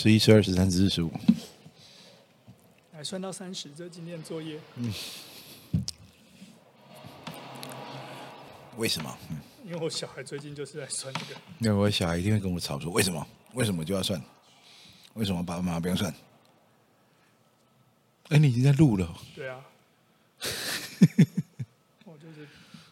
十一、十二、十三、十四、十五，来算到三十，这是今天的作业。嗯。为什么？因为我小孩最近就是在算这个。那我小孩一定会跟我吵说：为什么？为什么就要算？为什么爸爸妈妈不用算？哎，你已经在录了。对啊。我就是。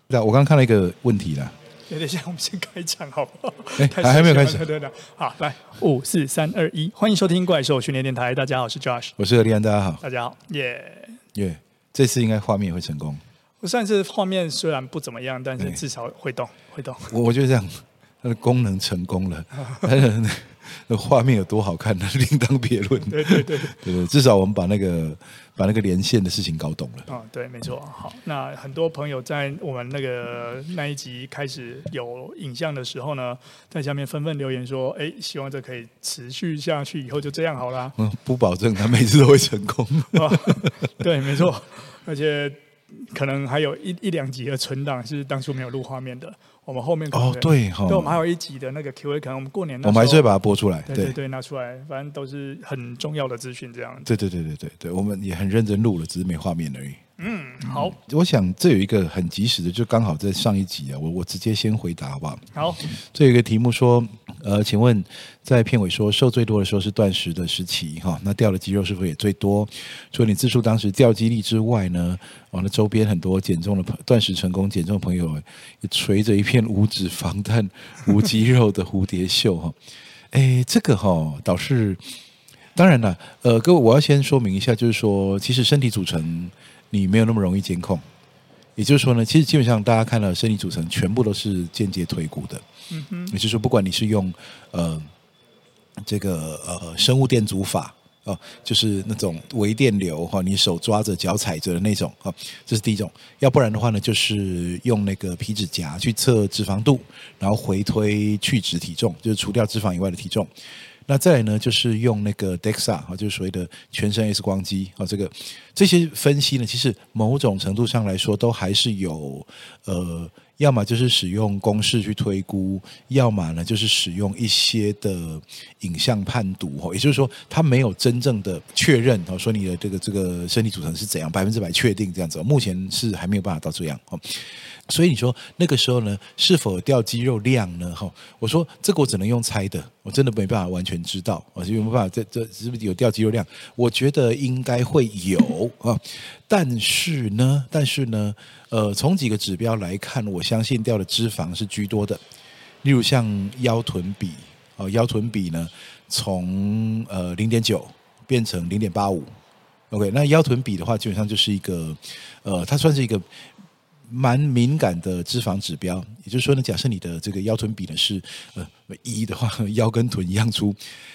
对啊，我刚刚看了一个问题啦。等一下，我们先开场好不好？哎，还还没有开始。对对，好，来，五四三二一，欢迎收听怪兽训练电台。大家好，我是 Josh，我是何立安，大家好，大家好，耶耶，这次应该画面也会成功。我上次画面虽然不怎么样，但是至少会动，会动。我我觉得这样，它的功能成功了。那画面有多好看呢？另当别论。对对对对对，至少我们把那个把那个连线的事情搞懂了。啊，对，没错。好，那很多朋友在我们那个那一集开始有影像的时候呢，在下面纷纷留言说：“哎，希望这可以持续下去，以后就这样好了。”嗯，不保证他每次都会成功。啊，对，没错，而且。可能还有一一两集的存档是当初没有录画面的，我们后面哦对哈，对，我们还有一集的那个 Q&A，可能我们过年我们还是会把它播出来，对对对，拿出来，反正都是很重要的资讯，这样。对对对对对对，我们也很认真录了，只是没画面而已。嗯，好，我想这有一个很及时的，就刚好在上一集啊，我我直接先回答好不好？好，这有一个题目说，呃，请问在片尾说瘦最多的时候是断食的时期哈，那掉的肌肉是否也最多？除了你自述当时掉肌力之外呢，完了周边很多减重的朋断食成功减重的朋友也垂着一片无脂肪但无肌肉的蝴蝶袖哈，哎，这个哈倒是当然了，呃，各位我要先说明一下，就是说其实身体组成。你没有那么容易监控，也就是说呢，其实基本上大家看到身体组成全部都是间接推估的，嗯哼，也就是说，不管你是用呃这个呃生物电阻法哦、呃，就是那种微电流哈、呃，你手抓着脚踩着的那种啊、呃，这是第一种；要不然的话呢，就是用那个皮脂夹去测脂肪度，然后回推去脂体重，就是除掉脂肪以外的体重。那再来呢，就是用那个 DEXA 啊，就是所谓的全身 X 光机啊，这个这些分析呢，其实某种程度上来说，都还是有呃，要么就是使用公式去推估，要么呢就是使用一些的影像判读哦，也就是说，它没有真正的确认啊，说你的这个这个身体组成是怎样，百分之百确定这样子，目前是还没有办法到这样哦。所以你说那个时候呢，是否掉肌肉量呢？哈，我说这个我只能用猜的，我真的没办法完全知道，我就没办法这这是不是有掉肌肉量？我觉得应该会有啊，但是呢，但是呢，呃，从几个指标来看，我相信掉的脂肪是居多的，例如像腰臀比啊，腰臀比呢，从呃零点九变成零点八五，OK，那腰臀比的话，基本上就是一个呃，它算是一个。蛮敏感的脂肪指标，也就是说呢，假设你的这个腰臀比呢是呃一的话，腰跟臀一样粗，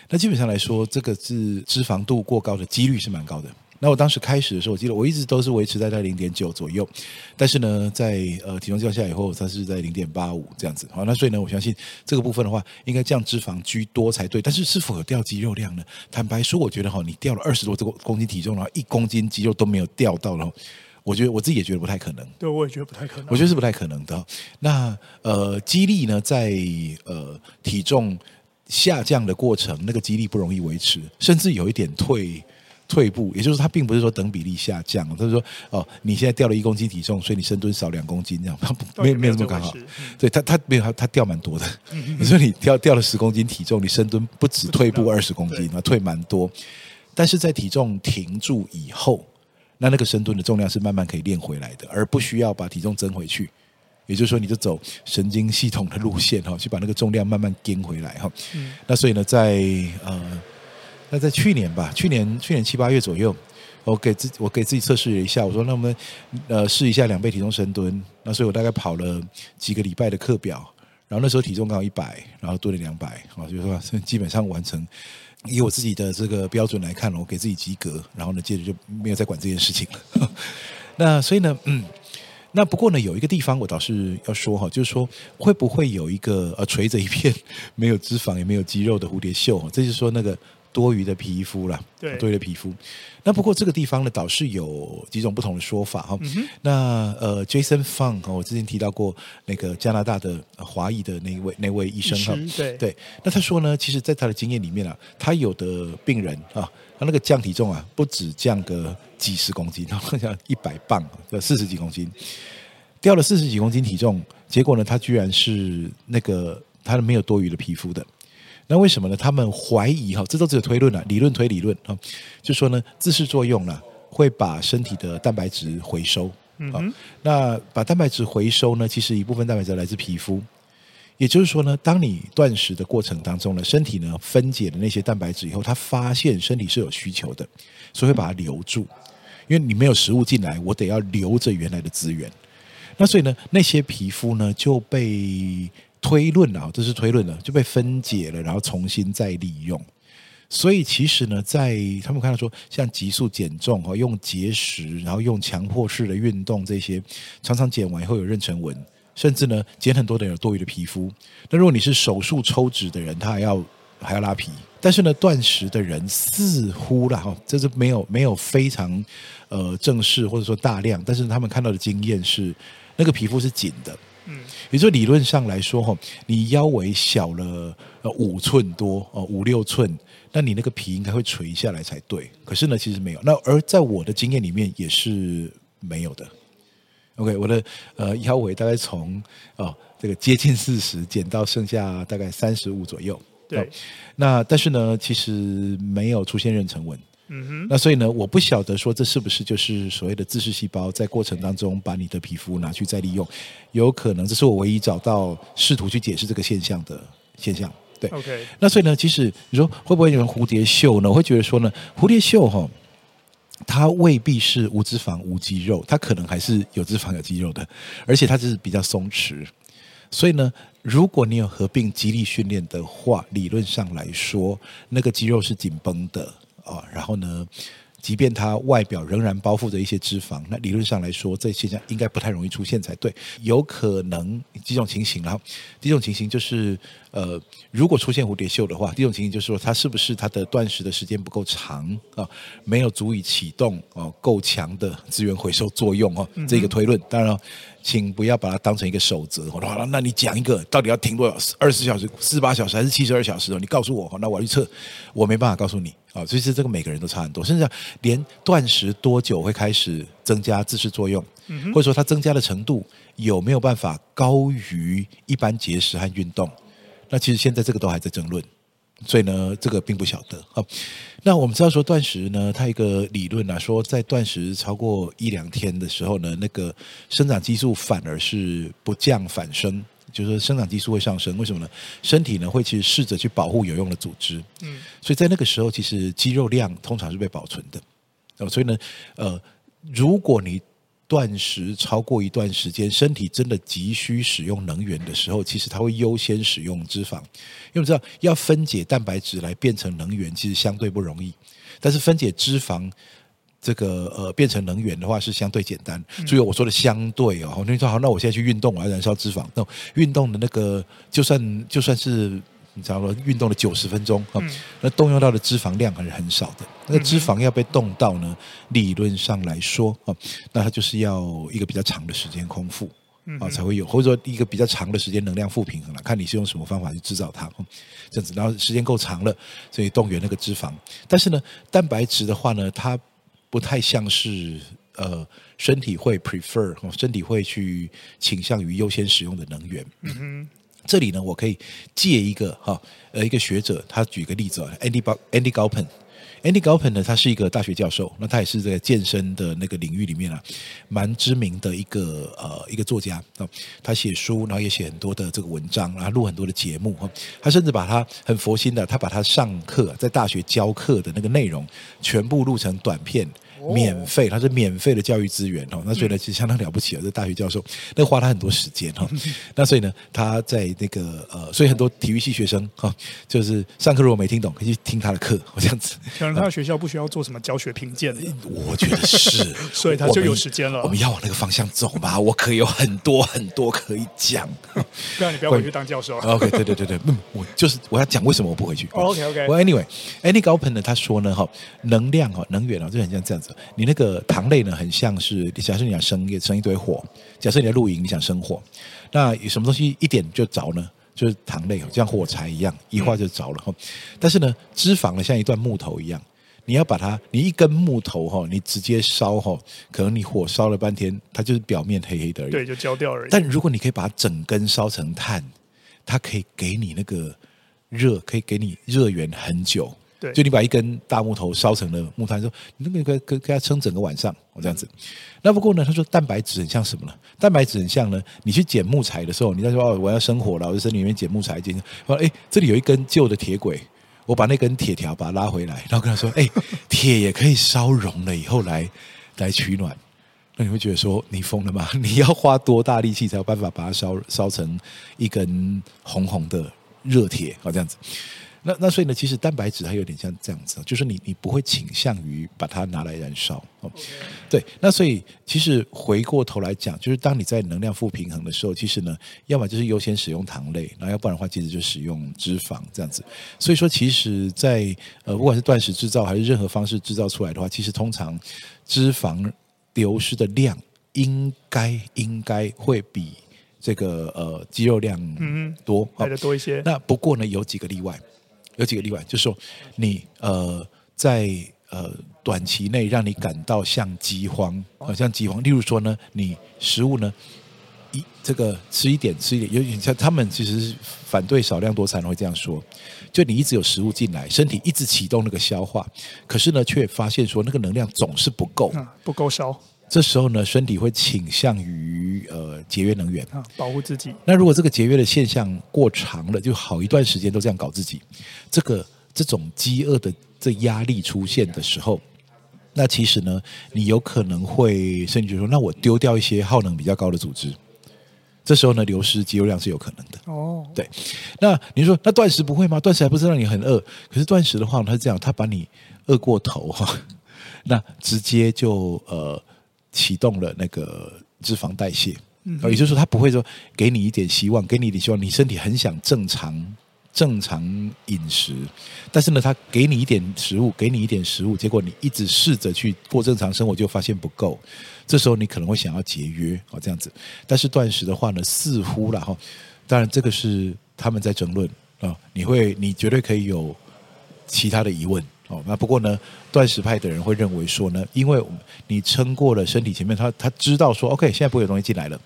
那基本上来说，这个是脂肪度过高的几率是蛮高的。那我当时开始的时候，我记得我一直都是维持在在零点九左右，但是呢，在呃体重降下来以后，它是在零点八五这样子。好，那所以呢，我相信这个部分的话，应该降脂肪居多才对。但是是否有掉肌肉量呢？坦白说，我觉得哈，你掉了二十多这个公斤体重，然后一公斤肌肉都没有掉到，了。我觉得我自己也觉得不太可能，对，我也觉得不太可能。我觉得是不太可能的。那呃，肌力呢，在呃体重下降的过程，那个肌力不容易维持，甚至有一点退退步。也就是它并不是说等比例下降，他是说哦，你现在掉了一公斤体重，所以你深蹲少两公斤这样，它没有没有这么刚好。对它它没有它它掉蛮多的。你说你掉掉了十公斤体重，你深蹲不止退步二十公斤，那退蛮多。但是在体重停住以后。那那个深蹲的重量是慢慢可以练回来的，而不需要把体重增回去。也就是说，你就走神经系统的路线哈，去把那个重量慢慢跟回来哈。嗯。那所以呢，在呃，那在去年吧，去年去年七八月左右，我给自我给自己测试了一下，我说那我们呃试一下两倍体重深蹲。那所以我大概跑了几个礼拜的课表，然后那时候体重刚好一百，然后蹲了两百，啊，就是说基本上完成。以我自己的这个标准来看，我给自己及格，然后呢，接着就没有再管这件事情了。那所以呢，嗯，那不过呢，有一个地方我倒是要说哈，就是说会不会有一个呃垂着一片 没有脂肪也没有肌肉的蝴蝶袖？这就是说那个。多余的皮肤啦，对，多余的皮肤。那不过这个地方呢，倒是有几种不同的说法哈。嗯、那呃，Jason Fung 我之前提到过那个加拿大的华裔的那位那位医生哈，对对。那他说呢，其实，在他的经验里面啊，他有的病人啊，他那个降体重啊，不止降个几十公斤，好像一百磅，就四十几公斤，掉了四十几公斤体重，结果呢，他居然是那个他没有多余的皮肤的。那为什么呢？他们怀疑哈，这都只有推论了，理论推理论哈，就说呢，自噬作用呢会把身体的蛋白质回收。嗯，那把蛋白质回收呢，其实一部分蛋白质来自皮肤，也就是说呢，当你断食的过程当中呢，身体呢分解了那些蛋白质以后，它发现身体是有需求的，所以会把它留住，因为你没有食物进来，我得要留着原来的资源。那所以呢，那些皮肤呢就被。推论啊，这是推论了，就被分解了，然后重新再利用。所以其实呢，在他们看到说，像急速减重哈，用节食，然后用强迫式的运动这些，常常减完以后有妊娠纹，甚至呢减很多的有多余的皮肤。那如果你是手术抽脂的人，他还要还要拉皮。但是呢，断食的人似乎啦哈，这是没有没有非常呃正式或者说大量，但是他们看到的经验是，那个皮肤是紧的。嗯，也就理论上来说，哈，你腰围小了呃五寸多哦，五六寸，那你那个皮应该会垂下来才对。可是呢，其实没有。那而在我的经验里面也是没有的。OK，我的呃腰围大概从哦这个接近四十减到剩下大概三十五左右。对，哦，那但是呢，其实没有出现妊娠纹。嗯哼，那所以呢，我不晓得说这是不是就是所谓的自噬细胞在过程当中把你的皮肤拿去再利用，有可能这是我唯一找到试图去解释这个现象的现象。对，OK。那所以呢，其实你说会不会有蝴蝶袖呢？我会觉得说呢，蝴蝶袖哈，它未必是无脂肪无肌肉，它可能还是有脂肪有肌肉的，而且它就是比较松弛。所以呢，如果你有合并肌力训练的话，理论上来说，那个肌肉是紧绷的。啊，然后呢，即便它外表仍然包覆着一些脂肪，那理论上来说，这现象应该不太容易出现才对。有可能几种情形，然后第一种情形就是，呃，如果出现蝴蝶袖的话，第一种情形就是说，它是不是它的断食的时间不够长啊，没有足以启动哦够强的资源回收作用哦，这个推论。当然，请不要把它当成一个守则。好了，那你讲一个，到底要停多少？二十四小时、四十八小时还是七十二小时？你告诉我，那我要去测，我没办法告诉你。啊，所以是这个每个人都差很多，甚至连断食多久会开始增加自噬作用，或者说它增加的程度有没有办法高于一般节食和运动？那其实现在这个都还在争论，所以呢，这个并不晓得。好，那我们知道说断食呢，它一个理论啊，说在断食超过一两天的时候呢，那个生长激素反而是不降反升。就是说生长激素会上升，为什么呢？身体呢会其实试着去保护有用的组织，嗯，所以在那个时候，其实肌肉量通常是被保存的，哦，所以呢，呃，如果你断食超过一段时间，身体真的急需使用能源的时候，其实它会优先使用脂肪，因为我们知道要分解蛋白质来变成能源，其实相对不容易，但是分解脂肪。这个呃变成能源的话是相对简单，所以我说的相对哦，你说好，那我现在去运动，我要燃烧脂肪，那运动的那个就算就算是你知道吗？运动了九十分钟啊，那动用到的脂肪量还是很少的。那个脂肪要被动到呢，理论上来说啊，那它就是要一个比较长的时间空腹啊才会有，或者说一个比较长的时间能量负平衡了，看你是用什么方法去制造它，这样子，然后时间够长了，所以动员那个脂肪。但是呢，蛋白质的话呢，它不太像是呃，身体会 prefer，身体会去倾向于优先使用的能源。嗯哼，这里呢，我可以借一个哈，呃，一个学者，他举个例子啊，Andy Andy Galpin。Andy Galpin 呢，他是一个大学教授，那他也是在健身的那个领域里面啊，蛮知名的一个呃一个作家啊。他写书，然后也写很多的这个文章，然后录很多的节目哈。他甚至把他很佛心的，他把他上课在大学教课的那个内容全部录成短片，免费，他是免费的教育资源哦。那所以呢，其实相当了不起啊，这大学教授，那花他很多时间哈。那所以呢，他在那个呃，所以很多体育系学生哈，就是上课如果没听懂，可以去听他的课，这样子。可能他的学校不需要做什么教学评鉴，我觉得是，所以他就有时间了我。我们要往那个方向走吧，我可以有很多很多可以讲。不然你不要回去当教授。OK，对对对对，嗯，我就是我要讲为什么我不回去。Oh, OK OK。Well, anyway，Andy Galpin 呢，他说呢，哈，能量哈，能源啊，就很像这样子。你那个糖类呢，很像是假设你想生一生一堆火，假设你在露营，你想生火，那有什么东西一点就着呢？就是糖类，就像火柴一样，一化就着了哈。但是呢，脂肪呢，像一段木头一样，你要把它，你一根木头哈，你直接烧哈，可能你火烧了半天，它就是表面黑黑的而已，对，就焦掉而已。但如果你可以把整根烧成炭，它可以给你那个热，可以给你热源很久。就你把一根大木头烧成了木炭，说你那个可以可以撑整个晚上，我这样子。那不过呢，他说蛋白质很像什么呢？蛋白质很像呢，你去捡木材的时候，你在说哦，我要生火了，我在森林里面捡木材，捡，说哎，这里有一根旧的铁轨，我把那根铁条把它拉回来，然后跟他说，哎，铁也可以烧融了以后来来取暖。那你会觉得说你疯了吗？你要花多大力气才有办法把它烧烧成一根红红的热铁？好，这样子。那那所以呢，其实蛋白质它有点像这样子，就是你你不会倾向于把它拿来燃烧哦。对，那所以其实回过头来讲，就是当你在能量负平衡的时候，其实呢，要么就是优先使用糖类，然后要不然的话，其实就使用脂肪这样子。所以说，其实在，在呃不管是断食制造还是任何方式制造出来的话，其实通常脂肪流失的量应该应该会比这个呃肌肉量嗯多来的多一些。那不过呢，有几个例外。有几个例外，就是说你呃在呃短期内让你感到像饥荒，好像饥荒。例如说呢，你食物呢一这个吃一点吃一点，有点像他们其实反对少量多餐会这样说，就你一直有食物进来，身体一直启动那个消化，可是呢却发现说那个能量总是不够，不够烧。这时候呢，身体会倾向于呃节约能源啊，保护自己。那如果这个节约的现象过长了，就好一段时间都这样搞自己，这个这种饥饿的这压力出现的时候，那其实呢，你有可能会甚至说，那我丢掉一些耗能比较高的组织，这时候呢，流失肌肉量是有可能的。哦，对。那你说，那断食不会吗？断食还不是让你很饿？可是断食的话，它是这样，它把你饿过头哈，那直接就呃。启动了那个脂肪代谢，嗯，也就是说，它不会说给你一点希望，给你一点希望，你身体很想正常正常饮食，但是呢，他给你一点食物，给你一点食物，结果你一直试着去过正常生活，就发现不够，这时候你可能会想要节约哦，这样子。但是断食的话呢，似乎了哈，当然这个是他们在争论啊，你会你绝对可以有其他的疑问。哦，那不过呢，断食派的人会认为说呢，因为你撑过了身体前面，他他知道说，OK，现在不会有东西进来了，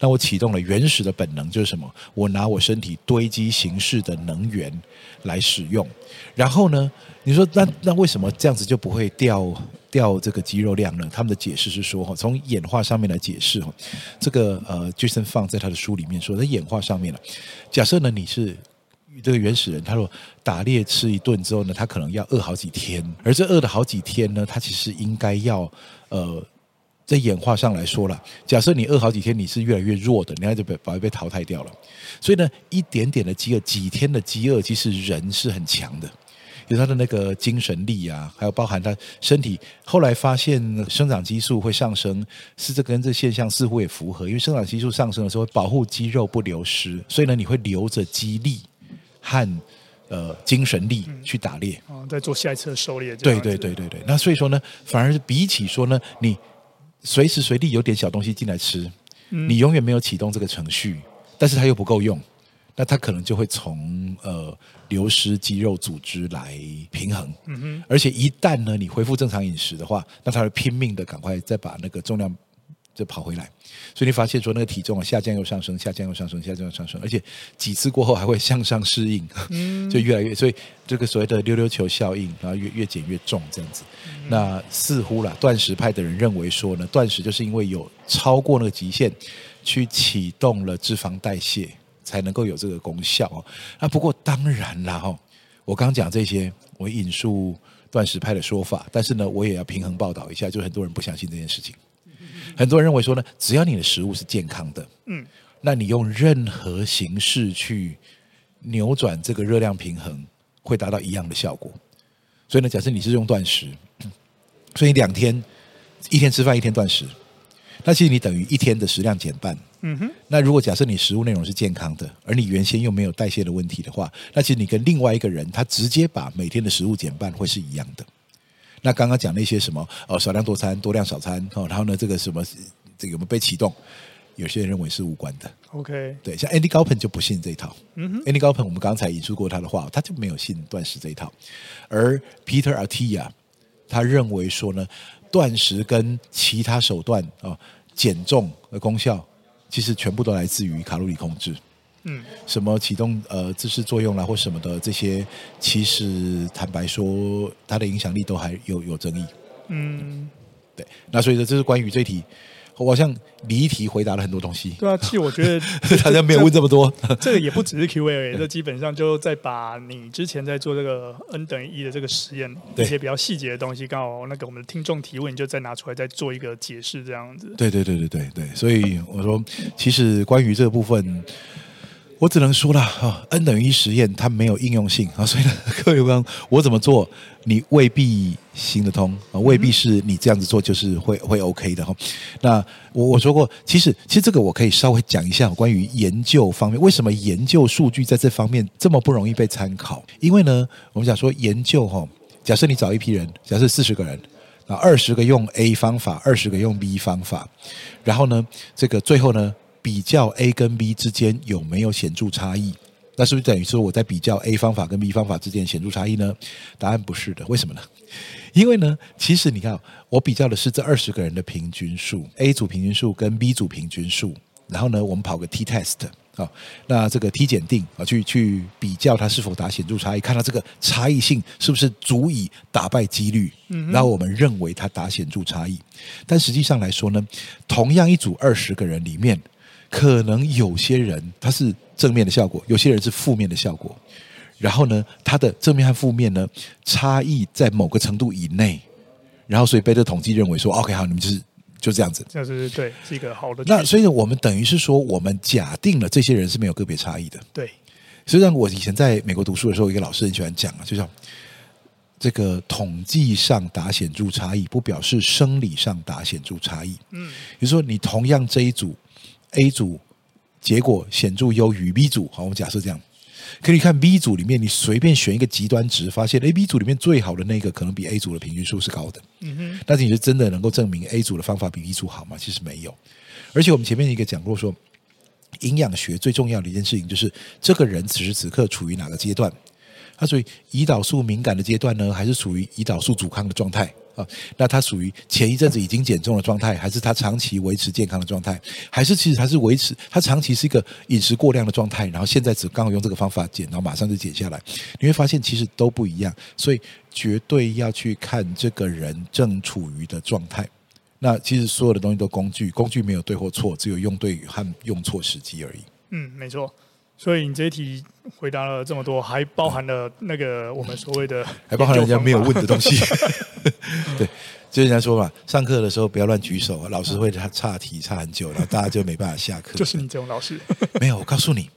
那我启动了原始的本能，就是什么？我拿我身体堆积形式的能源来使用。然后呢，你说那那为什么这样子就不会掉掉这个肌肉量呢？他们的解释是说，哈，从演化上面来解释，哈，这个呃，Jason Fung 在他的书里面说，在演化上面了，假设呢你是。这个原始人，他说打猎吃一顿之后呢，他可能要饿好几天，而这饿的好几天呢，他其实应该要呃，在演化上来说了，假设你饿好几天，你是越来越弱的，你还就被反而被淘汰掉了。所以呢，一点点的饥饿，几天的饥饿，其实人是很强的，有他的那个精神力啊，还有包含他身体。后来发现生长激素会上升，是这跟这现象似乎也符合，因为生长激素上升的时候保护肌肉不流失，所以呢，你会留着肌力。和呃精神力去打猎，哦，在做下一次的狩猎。对对对对对。那所以说呢，反而是比起说呢，你随时随地有点小东西进来吃，嗯、你永远没有启动这个程序，但是它又不够用，那它可能就会从呃流失肌肉组织来平衡。嗯哼。而且一旦呢你恢复正常饮食的话，那它会拼命的赶快再把那个重量。就跑回来，所以你发现说那个体重啊下降又上升，下降又上升，下降又上升，而且几次过后还会向上适应，就越来越，所以这个所谓的溜溜球效应，然后越越减越重这样子。那似乎啦，断食派的人认为说呢，断食就是因为有超过那个极限，去启动了脂肪代谢，才能够有这个功效哦。那不过当然啦哈，我刚讲这些，我引述。断食派的说法，但是呢，我也要平衡报道一下，就很多人不相信这件事情。很多人认为说呢，只要你的食物是健康的，嗯，那你用任何形式去扭转这个热量平衡，会达到一样的效果。所以呢，假设你是用断食，所以两天一天吃饭，一天断食，那其实你等于一天的食量减半。嗯哼。那如果假设你食物内容是健康的，而你原先又没有代谢的问题的话，那其实你跟另外一个人，他直接把每天的食物减半，会是一样的。那刚刚讲那些什么哦，少量多餐、多量少餐哦，然后呢，这个什么这个有没有被启动？有些人认为是无关的。OK，对，像 Andy Galpin 就不信这一套。嗯哼，Andy Galpin 我们刚才引述过他的话，他就没有信断食这一套。而 Peter Attia 他认为说呢，断食跟其他手段哦减重的功效，其实全部都来自于卡路里控制。嗯，什么启动呃自噬作用啦，或什么的这些，其实坦白说，它的影响力都还有有争议。嗯，对。那所以说，这是关于这题，我好像离题回答了很多东西。对啊，其实我觉得 大家没有问这么多。这个也不只是 Q&A，这基本上就在把你之前在做这个 N 等于一的这个实验，一些比较细节的东西，刚好那个我们的听众提问，你就再拿出来再做一个解释，这样子。对对对对对对，所以我说，其实关于这个部分。我只能说了哈，N 等于一实验它没有应用性啊，所以呢，各位观众，我怎么做你未必行得通啊，未必是你这样子做就是会会 OK 的哈。那我我说过，其实其实这个我可以稍微讲一下关于研究方面，为什么研究数据在这方面这么不容易被参考？因为呢，我们讲说研究哈，假设你找一批人，假设四十个人啊，二十个用 A 方法，二十个用 B 方法，然后呢，这个最后呢。比较 A 跟 B 之间有没有显著差异？那是不是等于说我在比较 A 方法跟 B 方法之间显著差异呢？答案不是的，为什么呢？因为呢，其实你看，我比较的是这二十个人的平均数，A 组平均数跟 B 组平均数，然后呢，我们跑个 T test 啊，那这个 T 检定啊，去去比较它是否打显著差异，看到这个差异性是不是足以打败几率，然后我们认为它打显著差异。但实际上来说呢，同样一组二十个人里面。可能有些人他是正面的效果，有些人是负面的效果。然后呢，他的正面和负面呢，差异在某个程度以内。然后，所以贝勒统计认为说，OK，好，你们就是就这样子。这是对，是一个好的。那所以，我们等于是说，我们假定了这些人是没有个别差异的。对。实际上，我以前在美国读书的时候，一个老师很喜欢讲啊，就像这个统计上打显著差异，不表示生理上打显著差异。嗯。比如说，你同样这一组。A 组结果显著优于 B 组，好，我们假设这样，可以看 B 组里面，你随便选一个极端值，发现 A、B 组里面最好的那个可能比 A 组的平均数是高的。嗯哼，但是你是真的能够证明 A 组的方法比 B 组好吗？其实没有。而且我们前面一个讲过说，营养学最重要的一件事情就是这个人此时此刻处于哪个阶段，他属于胰岛素敏感的阶段呢，还是处于胰岛素阻抗的状态？啊，那他属于前一阵子已经减重的状态，还是他长期维持健康的状态，还是其实他是维持他长期是一个饮食过量的状态，然后现在只刚好用这个方法减，然后马上就减下来，你会发现其实都不一样，所以绝对要去看这个人正处于的状态。那其实所有的东西都工具，工具没有对或错，只有用对和用错时机而已。嗯，没错。所以你这一题回答了这么多，还包含了那个我们所谓的，还包含人家没有问的东西。对，就人家说嘛，上课的时候不要乱举手，老师会他岔题岔很久，然后大家就没办法下课。就是你这种老师。没有，我告诉你，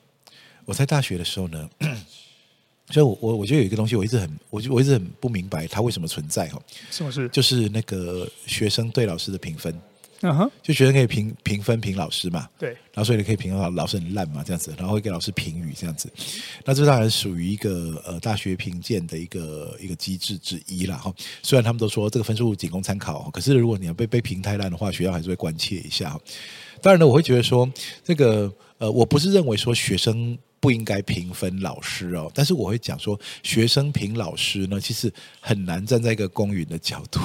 我在大学的时候呢，所以我我我觉得有一个东西，我一直很，我就我一直很不明白它为什么存在哈。什么事？就是那个学生对老师的评分。嗯哼，就学生可以评评分评老师嘛，对，然后所以你可以评老老师很烂嘛，这样子，然后会给老师评语这样子，那这当然属于一个呃大学评鉴的一个一个机制之一啦哈。虽然他们都说这个分数仅供参考，可是如果你要被被评太烂的话，学校还是会关切一下。当然呢，我会觉得说这个呃，我不是认为说学生。不应该评分老师哦，但是我会讲说，学生评老师呢，其实很难站在一个公允的角度，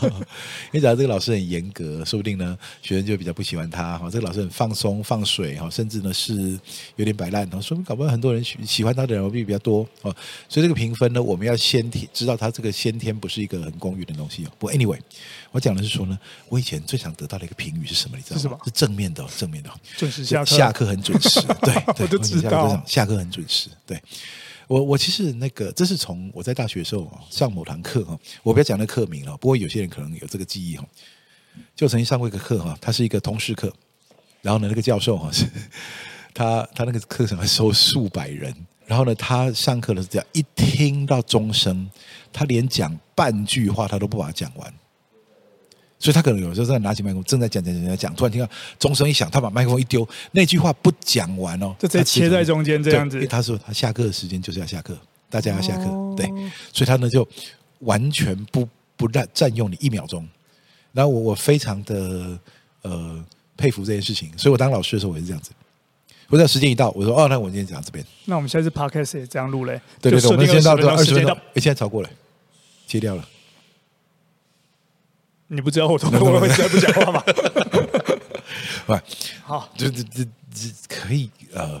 因为假如这个老师很严格，说不定呢，学生就比较不喜欢他哈。这个老师很放松放水哈，甚至呢是有点摆烂，说明搞不好很多人喜喜欢他的人比比较多哦。所以这个评分呢，我们要先天知道他这个先天不是一个很公允的东西哦。不 anyway，我讲的是说呢，我以前最想得到的一个评语是什么？你知道吗？是什么？是正面的，正面的，准时下课，下课很准时，对，对，我就知道。下课很准时，对，我我其实那个，这是从我在大学的时候上某堂课哈，我不要讲那课名了，不过有些人可能有这个记忆哈。就曾经上过一个课哈，它是一个通识课，然后呢，那个教授哈 是，他他那个课程还收数百人，然后呢，他上课的是这样，一听到钟声，他连讲半句话他都不把它讲完。所以他可能有时候在拿起麦克风，正在讲讲讲讲讲，突然听到钟声一响，他把麦克风一丢，那句话不讲完哦，就直接切在中间这样子。他说他下课的时间就是要下课，大家要下课，哦、对，所以他呢就完全不不占占用你一秒钟。然后我我非常的呃佩服这件事情，所以我当老师的时候我也是这样子。我在时间一到，我说哦，那我今天讲这边。那我们下次 podcast 也这样录嘞？对对对，我们先到这二十分钟，哎，现在超过了，切掉了。你不知道我从头会在不讲话吗？不，好，这这这这可以呃，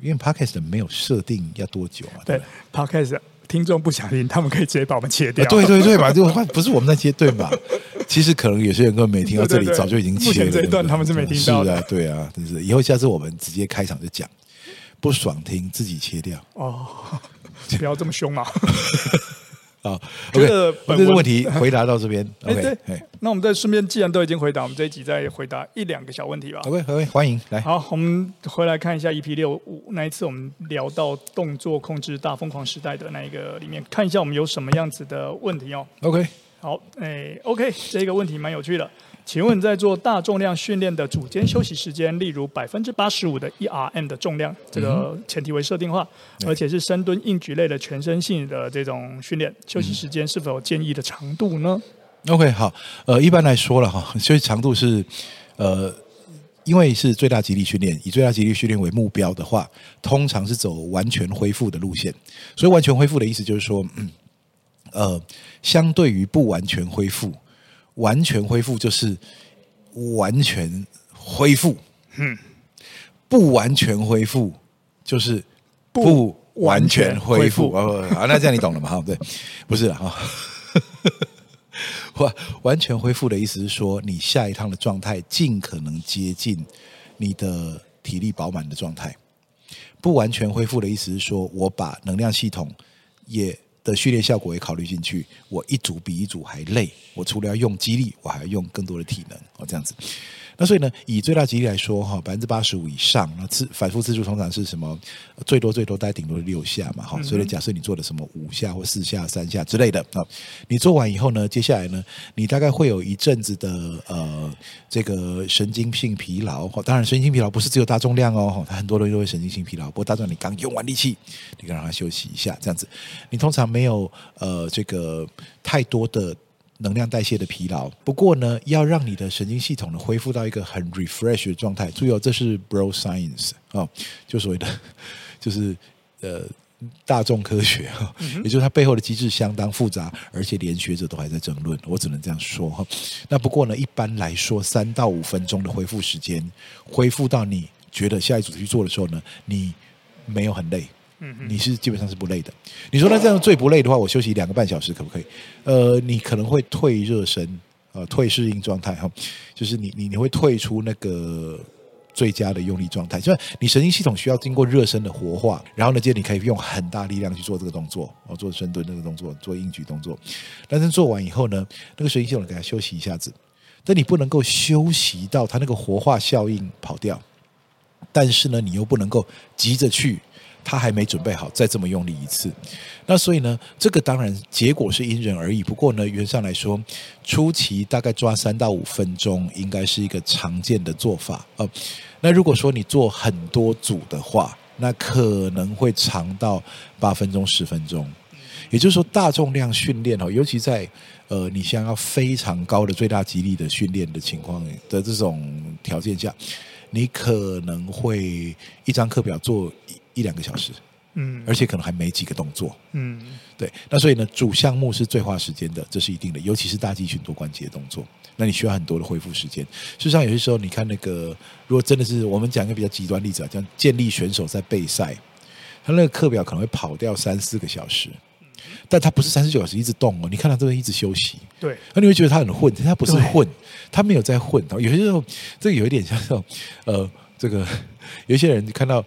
因为 Podcast 没有设定要多久啊。对，对，Podcast 听众不想听，他们可以直接把我们切掉。啊、对对对吧？这个话不是我们在切对吧？其实可能有些人根本没听到这里，早就已经切了。目前这一段他们是没听到的。是啊，对啊，真是。以后下次我们直接开场就讲，不爽听自己切掉。哦，不要这么凶嘛。啊，这个这个问题回答到这边。OK，，那我们再顺便，既然都已经回答，我们这一集再回答一两个小问题吧。OK，OK，欢迎来。好，我们回来看一下 EP 六五那一次，我们聊到动作控制大疯狂时代的那一个里面，看一下我们有什么样子的问题哦。OK，好，哎，OK，这个问题蛮有趣的。请问，在做大重量训练的组间休息时间，例如百分之八十五的 ERM 的重量，这个前提为设定化，而且是深蹲、硬举类的全身性的这种训练，休息时间是否有建议的长度呢？OK，好，呃，一般来说了哈，休息长度是，呃，因为是最大肌力训练，以最大肌力训练为目标的话，通常是走完全恢复的路线。所以完全恢复的意思就是说，嗯，呃，相对于不完全恢复。完全恢复就是完全恢复，嗯，不完全恢复就是不完全恢复。哦，好，那这样你懂了吗？哈，对，不是哈，完 完全恢复的意思是说，你下一趟的状态尽可能接近你的体力饱满的状态。不完全恢复的意思是说，我把能量系统也。的训练效果也考虑进去，我一组比一组还累，我除了要用肌力，我还要用更多的体能哦，这样子。那所以呢，以最大几率来说哈，百分之八十五以上，那次反复次数通常是什么？最多最多大概顶多六下嘛，哈。所以假设你做了什么五下或四下、三下之类的啊，你做完以后呢，接下来呢，你大概会有一阵子的呃这个神经性疲劳。当然，神经性疲劳不是只有大重量哦，它很多人都会神经性疲劳。不过大重量你刚用完力气，你可以让它休息一下，这样子。你通常没有呃这个太多的。能量代谢的疲劳，不过呢，要让你的神经系统呢恢复到一个很 refresh 的状态。注意哦，这是 bro science 啊、哦，就所谓的 就是呃大众科学哈，也就是它背后的机制相当复杂，而且连学者都还在争论。我只能这样说哈。那不过呢，一般来说，三到五分钟的恢复时间，恢复到你觉得下一组去做的时候呢，你没有很累。嗯，你是基本上是不累的。你说那这样最不累的话，我休息两个半小时可不可以？呃，你可能会退热身，呃，退适应状态哈，就是你你你会退出那个最佳的用力状态，就是你神经系统需要经过热身的活化，然后呢，接着你可以用很大力量去做这个动作，哦，做深蹲那个动作，做硬举动作。但是做完以后呢，那个神经系统给它休息一下子，但你不能够休息到它那个活化效应跑掉，但是呢，你又不能够急着去。他还没准备好，再这么用力一次，那所以呢，这个当然结果是因人而异。不过呢，原则上来说，初期大概抓三到五分钟，应该是一个常见的做法。呃，那如果说你做很多组的话，那可能会长到八分钟、十分钟。也就是说，大重量训练哦，尤其在呃你想要非常高的最大肌力的训练的情况的这种条件下，你可能会一张课表做。一两个小时，嗯，而且可能还没几个动作，嗯，对，那所以呢，主项目是最花时间的，这是一定的，尤其是大肌群多关节的动作，那你需要很多的恢复时间。事实上，有些时候你看那个，如果真的是我们讲一个比较极端例子啊，像健力选手在备赛，他那个课表可能会跑掉三四个小时，但他不是三十九小时一直动哦，你看他这边一直休息，对，那你会觉得他很混，他不是混，他没有在混。有些时候，这个有一点像这种，呃，这个有一些人看到。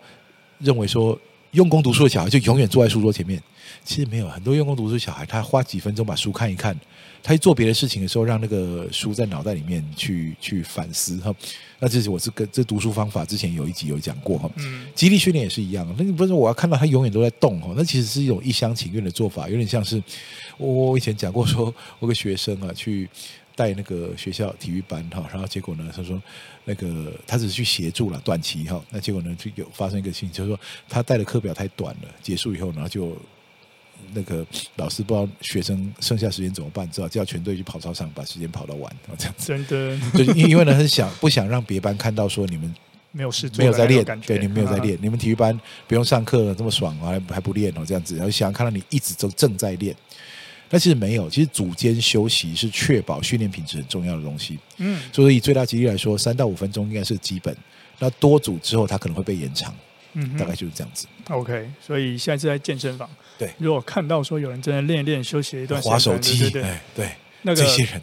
认为说用功读书的小孩就永远坐在书桌前面。其实没有，很多用功读书的小孩，他花几分钟把书看一看，他去做别的事情的时候，让那个书在脑袋里面去 去反思哈。那这是我是跟这读书方法之前有一集有讲过哈。嗯，肌力训练也是一样，那你不是我要看到他永远都在动哈？那其实是一种一厢情愿的做法，有点像是我我以前讲过说，我个学生啊去带那个学校体育班哈，然后结果呢，他说那个他只是去协助了短期哈，那结果呢就有发生一个事情，就是说他带的课表太短了，结束以后然后就。那个老师不知道学生剩下时间怎么办，只好叫全队去跑操场，把时间跑到完，这样子。真的，就因为呢，很想不想让别班看到说你们没有事做，没有在练，对，你们没有在练，你们体育班不用上课了这么爽，还还不练哦，这样子，然后想看到你一直都正在练。但其实没有，其实组间休息是确保训练品质很重要的东西。嗯，所以以最大几率来说，三到五分钟应该是基本。那多组之后，它可能会被延长。嗯，大概就是这样子。OK，所以现在是在健身房。对，如果看到说有人正在练一练，休息一段时间，划手机，对对，对，对，那个这些人，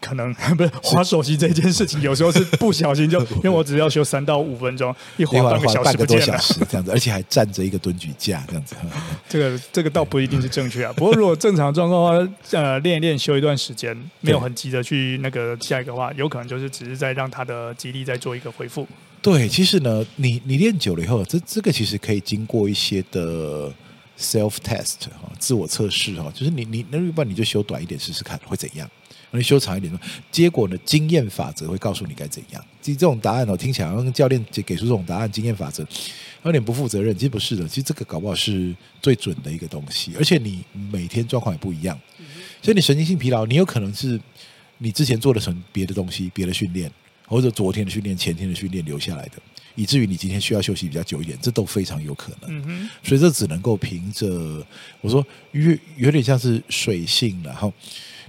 可能 不是滑手机这件事情，有时候是不小心就，因为我只要修三到五分钟，一滑半个小时不见了，小时这样子，而且还站着一个蹲举架这样子。这个这个倒不一定是正确啊。不过如果正常状况的话，呃，练一练，修一段时间，没有很急着去那个下一个的话，有可能就是只是在让他的肌力再做一个恢复。对，其实呢，你你练久了以后，这这个其实可以经过一些的 self test 哈，自我测试哈，就是你你那要不然你就修短一点试试看会怎样，你修长一点，结果呢，经验法则会告诉你该怎样。其实这种答案哦，听起来跟教练给出这种答案，经验法则有点不负责任。其实不是的，其实这个搞不好是最准的一个东西，而且你每天状况也不一样，所以你神经性疲劳，你有可能是你之前做的成别的东西，别的训练。或者昨天的训练、前天的训练留下来的，以至于你今天需要休息比较久一点，这都非常有可能。嗯哼。所以这只能够凭着我说，有有点像是水性，然后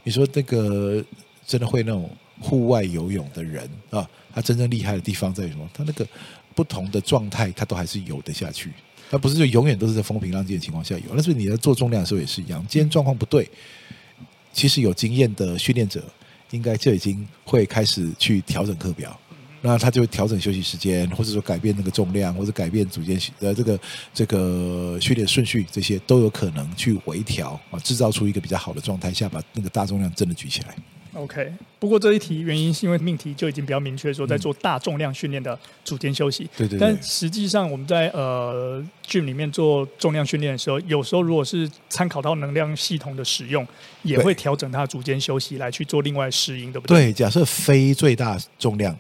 你说那个真的会那种户外游泳的人啊，他真正厉害的地方在于什么？他那个不同的状态，他都还是游得下去。他不是就永远都是在风平浪静的情况下游。那是你在做重量的时候也是一样，今天状况不对，其实有经验的训练者。应该就已经会开始去调整课表，那他就会调整休息时间，或者说改变那个重量，或者改变组间呃这个这个训练顺序，这些都有可能去微调啊，制造出一个比较好的状态下，把那个大重量真的举起来。OK，不过这一题原因是因为命题就已经比较明确说在做大重量训练的组间休息。对对。但实际上我们在呃 gym 里面做重量训练的时候，有时候如果是参考到能量系统的使用，也会调整它的组间休息来去做另外适应，对不对？对，假设非最大重量、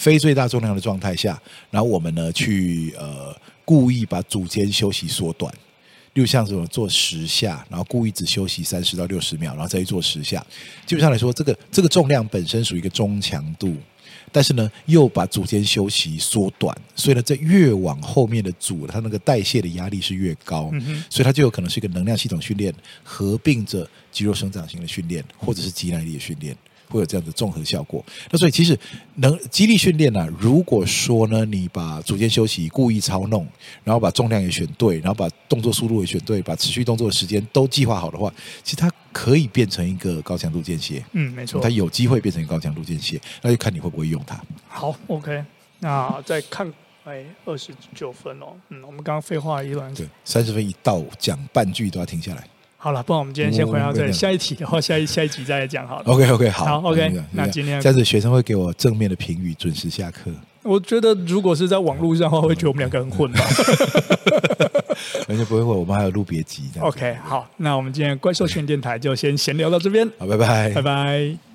非最大重量的状态下，然后我们呢去呃故意把组间休息缩短。就像什么做十下，然后故意只休息三十到六十秒，然后再去做十下。基本上来说，这个这个重量本身属于一个中强度，但是呢，又把组间休息缩短，所以呢，在越往后面的组，它那个代谢的压力是越高，所以它就有可能是一个能量系统训练，合并着肌肉生长型的训练，或者是肌耐力的训练。会有这样的综合效果。那所以其实能肌力训练呢、啊，如果说呢，你把组间休息故意操弄，然后把重量也选对，然后把动作速度也选对，把持续动作的时间都计划好的话，其实它可以变成一个高强度间歇。嗯，没错，它有机会变成一个高强度间歇，那就看你会不会用它。好，OK，那再看，哎，二十九分哦。嗯，我们刚刚废话一段，对，三十分一到，讲半句都要停下来。好了，不然我们今天先回到这里，下一题的话，下一下一集再来讲好了。OK OK 好，好 OK，那今天这样子学生会给我正面的评语，准时下课。我觉得如果是在网络上的话，会觉得我们两个很混吧。而且不会混，我们还有录别集。OK，好，那我们今天怪兽训练电台就先闲聊到这边。好，拜拜，拜拜。